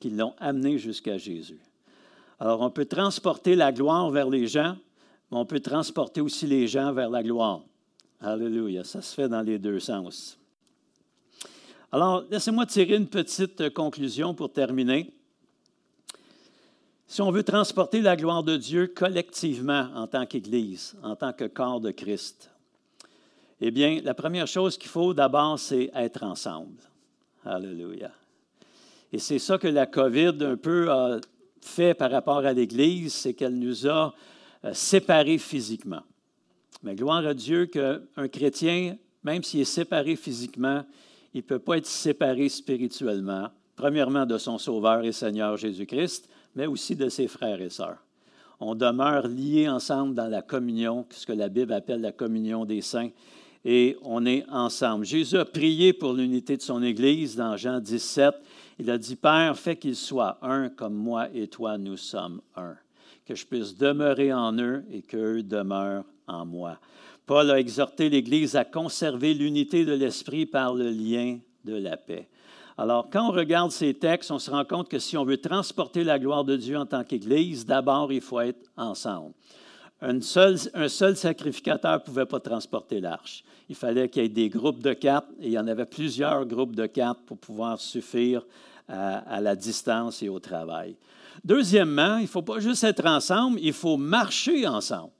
qui l'ont amené jusqu'à Jésus. Alors, on peut transporter la gloire vers les gens, mais on peut transporter aussi les gens vers la gloire. Alléluia, ça se fait dans les deux sens. Alors, laissez-moi tirer une petite euh, conclusion pour terminer. Si on veut transporter la gloire de Dieu collectivement en tant qu'Église, en tant que corps de Christ, eh bien, la première chose qu'il faut d'abord, c'est être ensemble. Alléluia. Et c'est ça que la COVID un peu a fait par rapport à l'Église, c'est qu'elle nous a euh, séparés physiquement. Mais gloire à Dieu qu'un chrétien, même s'il est séparé physiquement, il ne peut pas être séparé spirituellement, premièrement de son Sauveur et Seigneur Jésus-Christ, mais aussi de ses frères et sœurs. On demeure liés ensemble dans la communion, ce que la Bible appelle la communion des saints, et on est ensemble. Jésus a prié pour l'unité de son Église dans Jean 17. Il a dit, Père, fais qu'ils soient un comme moi et toi, nous sommes un, que je puisse demeurer en eux et qu'eux demeurent en moi. Paul a exhorté l'Église à conserver l'unité de l'esprit par le lien de la paix. Alors, quand on regarde ces textes, on se rend compte que si on veut transporter la gloire de Dieu en tant qu'Église, d'abord, il faut être ensemble. Un seul, sacrificateur ne pouvait pas transporter l'arche. Il fallait qu'il y ait des groupes de quatre, et il y en avait plusieurs groupes de quatre pour pouvoir suffire à, à la distance et au travail. Deuxièmement, il ne faut pas juste être ensemble, il faut marcher ensemble.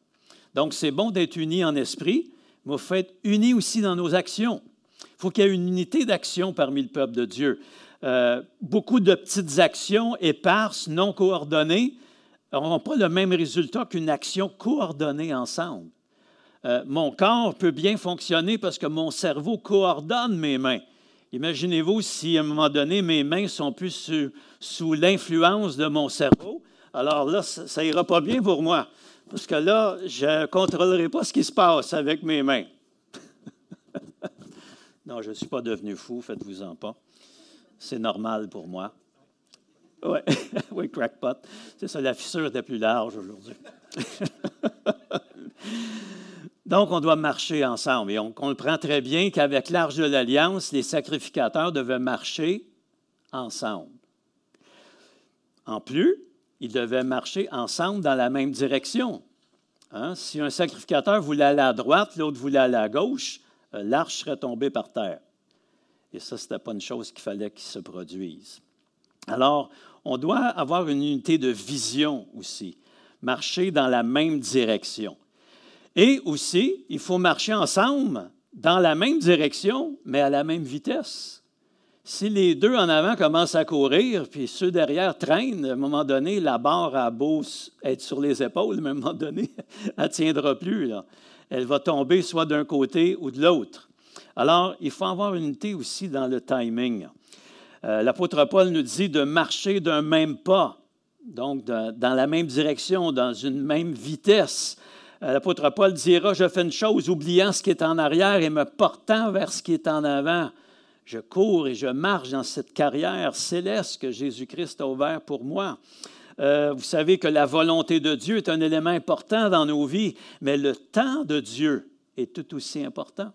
Donc, c'est bon d'être unis en esprit, mais il faut être unis aussi dans nos actions. Il faut qu'il y ait une unité d'action parmi le peuple de Dieu. Euh, beaucoup de petites actions éparses, non coordonnées, n'auront pas le même résultat qu'une action coordonnée ensemble. Euh, mon corps peut bien fonctionner parce que mon cerveau coordonne mes mains. Imaginez-vous si à un moment donné mes mains sont plus sous, l'influence de mon cerveau, alors là, ça n'ira pas bien pour moi. Parce que là, je ne contrôlerai pas ce qui se passe avec mes mains. non, je ne suis pas devenu fou, faites-vous-en pas. C'est normal pour moi. Oui, oui, crackpot. C'est ça, la fissure était plus large aujourd'hui. Donc, on doit marcher ensemble. Et on comprend très bien qu'avec l'Arche de l'Alliance, les sacrificateurs devaient marcher ensemble. En plus, ils devaient marcher ensemble dans la même direction. Hein? Si un sacrificateur voulait aller à droite, l'autre voulait aller à gauche, euh, l'arche serait tombée par terre. Et ça, ce n'était pas une chose qu'il fallait qu'il se produise. Alors, on doit avoir une unité de vision aussi, marcher dans la même direction. Et aussi, il faut marcher ensemble dans la même direction, mais à la même vitesse. Si les deux en avant commencent à courir, puis ceux derrière traînent, à un moment donné, la barre a beau être sur les épaules, mais à un moment donné, elle ne tiendra plus. Elle va tomber soit d'un côté ou de l'autre. Alors, il faut avoir unité aussi dans le timing. Euh, l'apôtre Paul nous dit de marcher d'un même pas, donc dans la même direction, dans une même vitesse. Euh, l'apôtre Paul dira, je fais une chose, oubliant ce qui est en arrière et me portant vers ce qui est en avant je cours et je marche dans cette carrière céleste que Jésus-Christ a ouvert pour moi. Euh, vous savez que la volonté de Dieu est un élément important dans nos vies, mais le temps de Dieu est tout aussi important.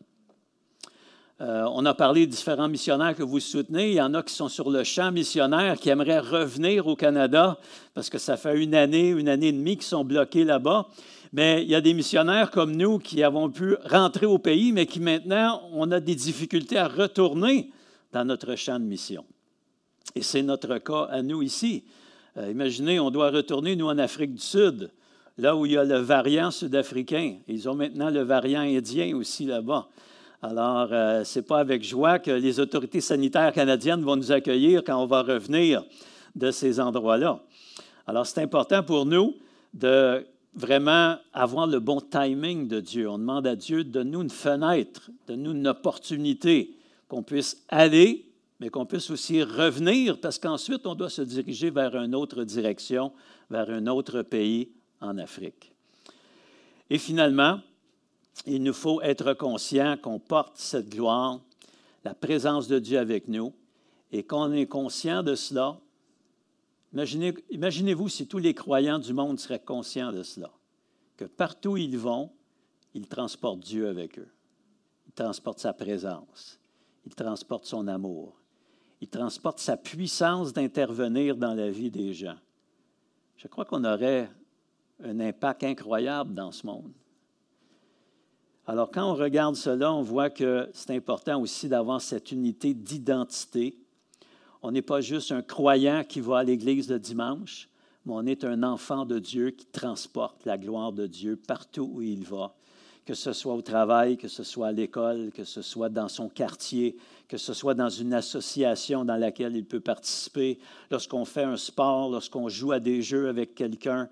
Euh, on a parlé de différents missionnaires que vous soutenez. Il y en a qui sont sur le champ missionnaire, qui aimeraient revenir au Canada parce que ça fait une année, une année et demie qu'ils sont bloqués là-bas. Mais il y a des missionnaires comme nous qui avons pu rentrer au pays, mais qui maintenant, on a des difficultés à retourner dans notre champ de mission. Et c'est notre cas à nous ici. Euh, imaginez, on doit retourner, nous, en Afrique du Sud, là où il y a le variant sud-africain. Ils ont maintenant le variant indien aussi là-bas. Alors, euh, ce n'est pas avec joie que les autorités sanitaires canadiennes vont nous accueillir quand on va revenir de ces endroits-là. Alors, c'est important pour nous de vraiment avoir le bon timing de Dieu. On demande à Dieu de nous une fenêtre, de nous une opportunité, qu'on puisse aller, mais qu'on puisse aussi revenir, parce qu'ensuite, on doit se diriger vers une autre direction, vers un autre pays en Afrique. Et finalement, il nous faut être conscient qu'on porte cette gloire, la présence de Dieu avec nous, et qu'on est conscient de cela. Imaginez, imaginez-vous si tous les croyants du monde seraient conscients de cela, que partout où ils vont, ils transportent Dieu avec eux. Ils transportent sa présence. Ils transportent son amour. Ils transportent sa puissance d'intervenir dans la vie des gens. Je crois qu'on aurait un impact incroyable dans ce monde. Alors, quand on regarde cela, on voit que c'est important aussi d'avoir cette unité d'identité. On n'est pas juste un croyant qui va à l'église le dimanche, mais on est un enfant de Dieu qui transporte la gloire de Dieu partout où il va, que ce soit au travail, que ce soit à l'école, que ce soit dans son quartier, que ce soit dans une association dans laquelle il peut participer, lorsqu'on fait un sport, lorsqu'on joue à des jeux avec quelqu'un,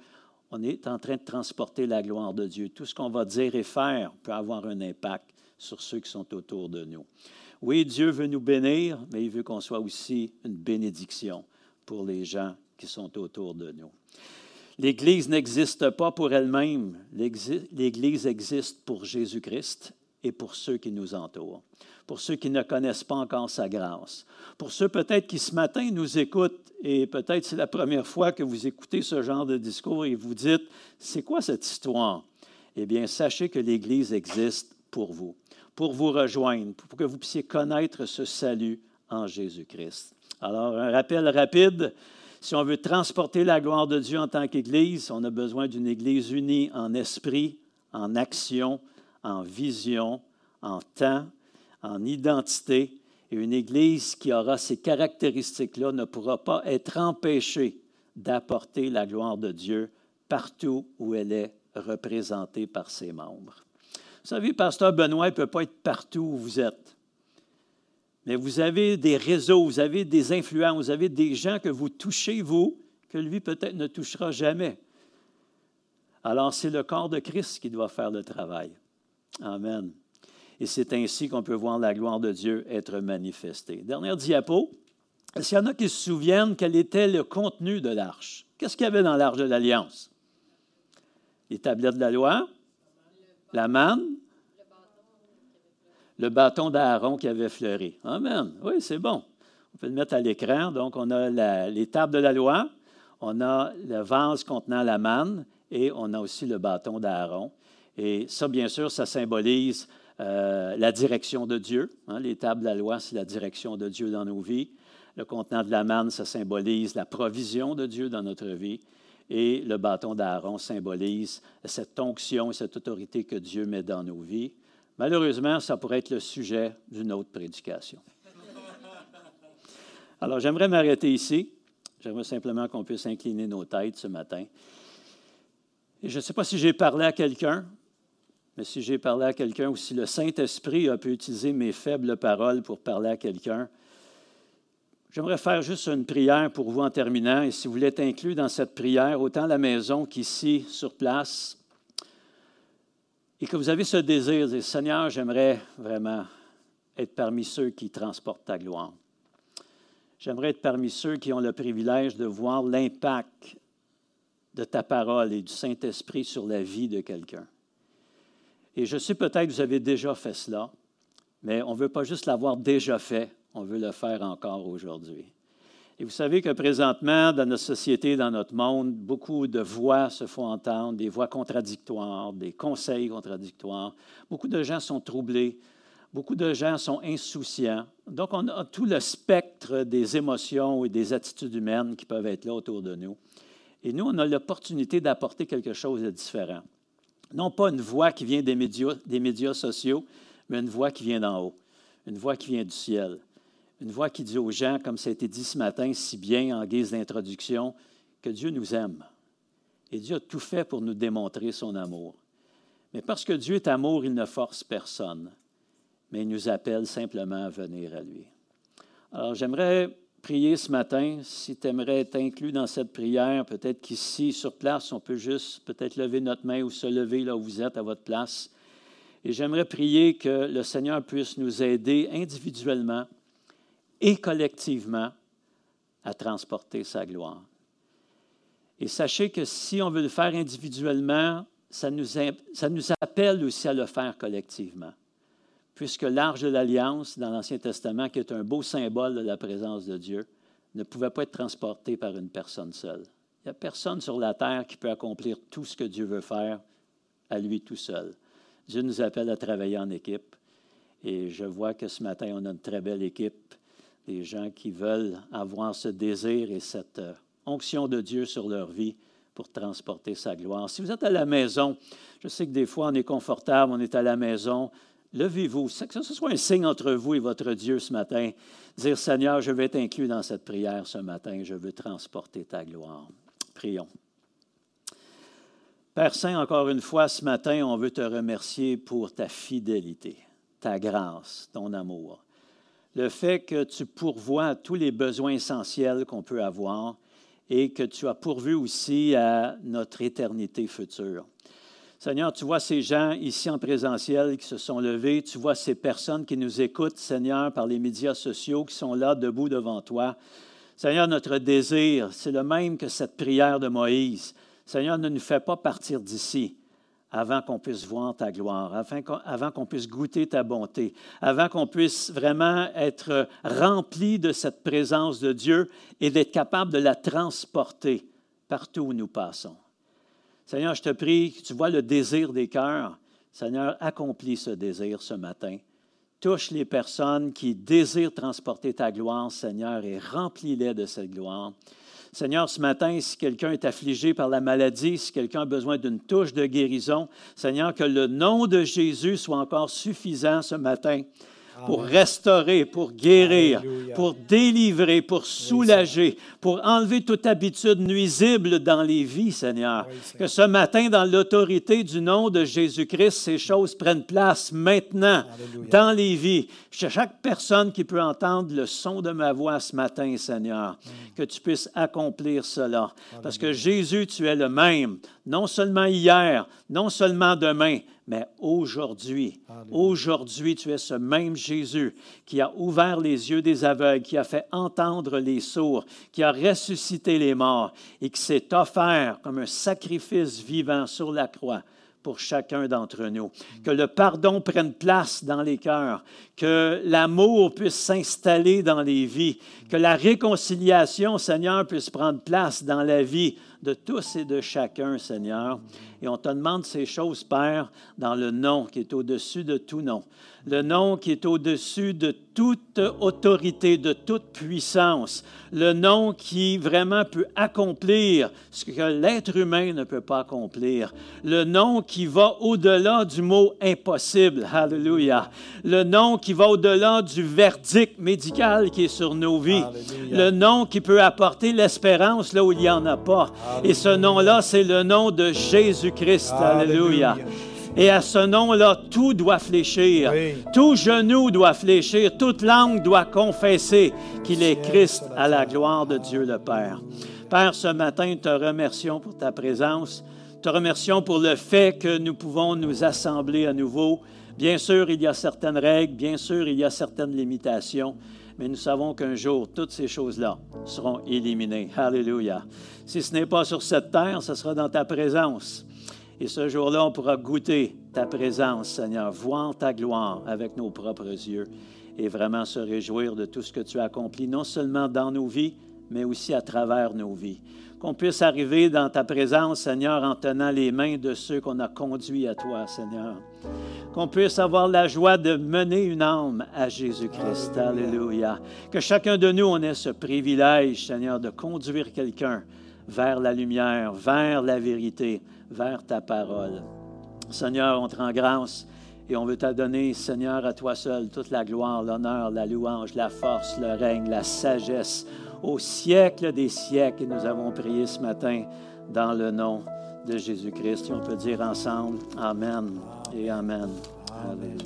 on est en train de transporter la gloire de Dieu. Tout ce qu'on va dire et faire peut avoir un impact sur ceux qui sont autour de nous. Oui, Dieu veut nous bénir, mais il veut qu'on soit aussi une bénédiction pour les gens qui sont autour de nous. L'Église n'existe pas pour elle-même. L'Église existe pour Jésus-Christ et pour ceux qui nous entourent, pour ceux qui ne connaissent pas encore sa grâce, pour ceux peut-être qui ce matin nous écoutent et peut-être c'est la première fois que vous écoutez ce genre de discours et vous dites, c'est quoi cette histoire? Eh bien, sachez que l'Église existe pour vous, pour vous rejoindre, pour que vous puissiez connaître ce salut en Jésus-Christ. Alors, un rappel rapide. Si on veut transporter la gloire de Dieu en tant qu'Église, on a besoin d'une Église unie en esprit, en action, en vision, en temps, en identité et une Église qui aura ces caractéristiques-là ne pourra pas être empêchée d'apporter la gloire de Dieu partout où elle est représentée par ses membres. Savez, Pasteur Benoît ne peut pas être partout où vous êtes. Mais vous avez des réseaux, vous avez des influents, vous avez des gens que vous touchez, vous, que lui peut-être ne touchera jamais. Alors c'est le corps de Christ qui doit faire le travail. Amen. Et c'est ainsi qu'on peut voir la gloire de Dieu être manifestée. Dernière diapo. Est-ce qu'il y en a qui se souviennent quel était le contenu de l'arche? Qu'est-ce qu'il y avait dans l'arche de l'Alliance? Les tablettes de la loi, la manne, le bâton d'Aaron qui avait fleuri. Amen. Oui, c'est bon. On peut le mettre à l'écran. Donc, on a les tables de la loi, on a le vase contenant la manne et on a aussi le bâton d'Aaron. Et ça, bien sûr, ça symbolise euh, la direction de Dieu. Hein, les tables de la loi, c'est la direction de Dieu dans nos vies. Le contenant de la manne, ça symbolise la provision de Dieu dans notre vie. Et le bâton d'Aaron symbolise cette onction et cette autorité que Dieu met dans nos vies. Malheureusement, ça pourrait être le sujet d'une autre prédication. Alors, j'aimerais m'arrêter ici. J'aimerais simplement qu'on puisse incliner nos têtes ce matin. Et je ne sais pas si j'ai parlé à quelqu'un, mais si j'ai parlé à quelqu'un ou si le Saint-Esprit a pu utiliser mes faibles paroles pour parler à quelqu'un, j'aimerais faire juste une prière pour vous en terminant. Et si vous voulez être inclus dans cette prière, autant à la maison qu'ici, sur place, et que vous avez ce désir, de Seigneur, j'aimerais vraiment être parmi ceux qui transportent ta gloire. J'aimerais être parmi ceux qui ont le privilège de voir l'impact de ta parole et du Saint-Esprit sur la vie de quelqu'un. Et je sais peut-être que vous avez déjà fait cela, mais on ne veut pas juste l'avoir déjà fait, on veut le faire encore aujourd'hui. Et vous savez que présentement, dans notre société, dans notre monde, beaucoup de voix se font entendre, des voix contradictoires, des conseils contradictoires. Beaucoup de gens sont troublés, beaucoup de gens sont insouciants. Donc, on a tout le spectre des émotions et des attitudes humaines qui peuvent être là autour de nous. Et nous, on a l'opportunité d'apporter quelque chose de différent. Non pas une voix qui vient des médias, des médias sociaux, mais une voix qui vient d'en haut, une voix qui vient du ciel une voix qui dit aux gens, comme ça a été dit ce matin si bien en guise d'introduction, que Dieu nous aime. Et Dieu a tout fait pour nous démontrer son amour. Mais parce que Dieu est amour, il ne force personne, mais il nous appelle simplement à venir à lui. Alors j'aimerais prier ce matin, si tu aimerais être inclus dans cette prière, peut-être qu'ici, sur place, on peut juste peut-être lever notre main ou se lever là où vous êtes à votre place. Et j'aimerais prier que le Seigneur puisse nous aider individuellement et collectivement à transporter sa gloire. Et sachez que si on veut le faire individuellement, ça nous, ça nous appelle aussi à le faire collectivement. Puisque l'arche de l'Alliance, dans l'Ancien Testament, qui est un beau symbole de la présence de Dieu, ne pouvait pas être transporté par une personne seule. Il n'y a personne sur la terre qui peut accomplir tout ce que Dieu veut faire à lui tout seul. Dieu nous appelle à travailler en équipe. Et je vois que ce matin, on a une très belle équipe des gens qui veulent avoir ce désir et cette euh, onction de Dieu sur leur vie pour transporter sa gloire. Si vous êtes à la maison, je sais que des fois on est confortable, on est à la maison, levez-vous, que ce soit un signe entre vous et votre Dieu ce matin, dire Seigneur, je vais être inclus dans cette prière ce matin, je veux transporter ta gloire. Prions. Père Saint, encore une fois, ce matin, on veut te remercier pour ta fidélité, ta grâce, ton amour le fait que tu pourvois tous les besoins essentiels qu'on peut avoir et que tu as pourvu aussi à notre éternité future. Seigneur, tu vois ces gens ici en présentiel qui se sont levés, tu vois ces personnes qui nous écoutent, Seigneur, par les médias sociaux, qui sont là debout devant toi. Seigneur, notre désir, c'est le même que cette prière de Moïse. Seigneur, ne nous fais pas partir d'ici avant qu'on puisse voir ta gloire, avant qu'on puisse goûter ta bonté, avant qu'on puisse vraiment être rempli de cette présence de Dieu et d'être capable de la transporter partout où nous passons. Seigneur, je te prie, tu vois le désir des cœurs. Seigneur, accomplis ce désir ce matin. Touche les personnes qui désirent transporter ta gloire, Seigneur, et remplis-les de cette gloire. Seigneur, ce matin, si quelqu'un est affligé par la maladie, si quelqu'un a besoin d'une touche de guérison, Seigneur, que le nom de Jésus soit encore suffisant ce matin pour restaurer, pour guérir, pour délivrer, pour soulager, pour enlever toute habitude nuisible dans les vies, Seigneur. que ce matin, dans l'autorité du nom de Jésus-Christ, ces choses prennent place maintenant dans les vies. Chaque personne qui peut entendre le son de ma voix ce matin, Seigneur, mm. que tu puisses accomplir cela. Parce que Jésus, tu es le même, non seulement hier, non seulement demain, mais aujourd'hui, aujourd'hui, tu es ce même Jésus qui a ouvert les yeux des aveugles, qui a fait entendre les sourds, qui a ressuscité les morts et qui s'est offert comme un sacrifice vivant sur la croix pour chacun d'entre nous. Que le pardon prenne place dans les cœurs, que l'amour puisse s'installer dans les vies, que la réconciliation, Seigneur, puisse prendre place dans la vie de tous et de chacun, Seigneur. Et on te demande ces choses, Père, dans le nom qui est au-dessus de tout nom. Le nom qui est au-dessus de toute autorité, de toute puissance. Le nom qui vraiment peut accomplir ce que l'être humain ne peut pas accomplir. Le nom qui va au-delà du mot impossible. Alléluia. Le nom qui va au-delà du verdict médical qui est sur nos vies. Le nom qui peut apporter l'espérance là où il n'y en a pas. Et ce nom-là, c'est le nom de Jésus-Christ. Alléluia. Et à ce nom-là, tout doit fléchir. Tout genou doit fléchir. Toute langue doit confesser qu'il est Christ à la gloire de Dieu le Père. Père, ce matin, te remercions pour ta présence. Te remercions pour le fait que nous pouvons nous assembler à nouveau. Bien sûr, il y a certaines règles, bien sûr, il y a certaines limitations, mais nous savons qu'un jour, toutes ces choses-là seront éliminées. Alléluia. Si ce n'est pas sur cette terre, ce sera dans ta présence. Et ce jour-là, on pourra goûter ta présence, Seigneur, voir ta gloire avec nos propres yeux et vraiment se réjouir de tout ce que tu as accompli, non seulement dans nos vies, mais aussi à travers nos vies. Qu'on puisse arriver dans ta présence, Seigneur, en tenant les mains de ceux qu'on a conduits à toi, Seigneur. Qu'on puisse avoir la joie de mener une âme à Jésus-Christ. Alléluia. Que chacun de nous, on ait ce privilège, Seigneur, de conduire quelqu'un vers la lumière, vers la vérité, vers ta parole. Seigneur, on te rend grâce et on veut te donner, Seigneur, à toi seul toute la gloire, l'honneur, la louange, la force, le règne, la sagesse au siècle des siècles. Et nous avons prié ce matin dans le nom de Jésus-Christ. Et on peut dire ensemble Amen et Amen. Amen.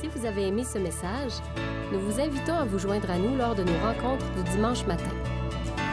Si vous avez aimé ce message, nous vous invitons à vous joindre à nous lors de nos rencontres du dimanche matin.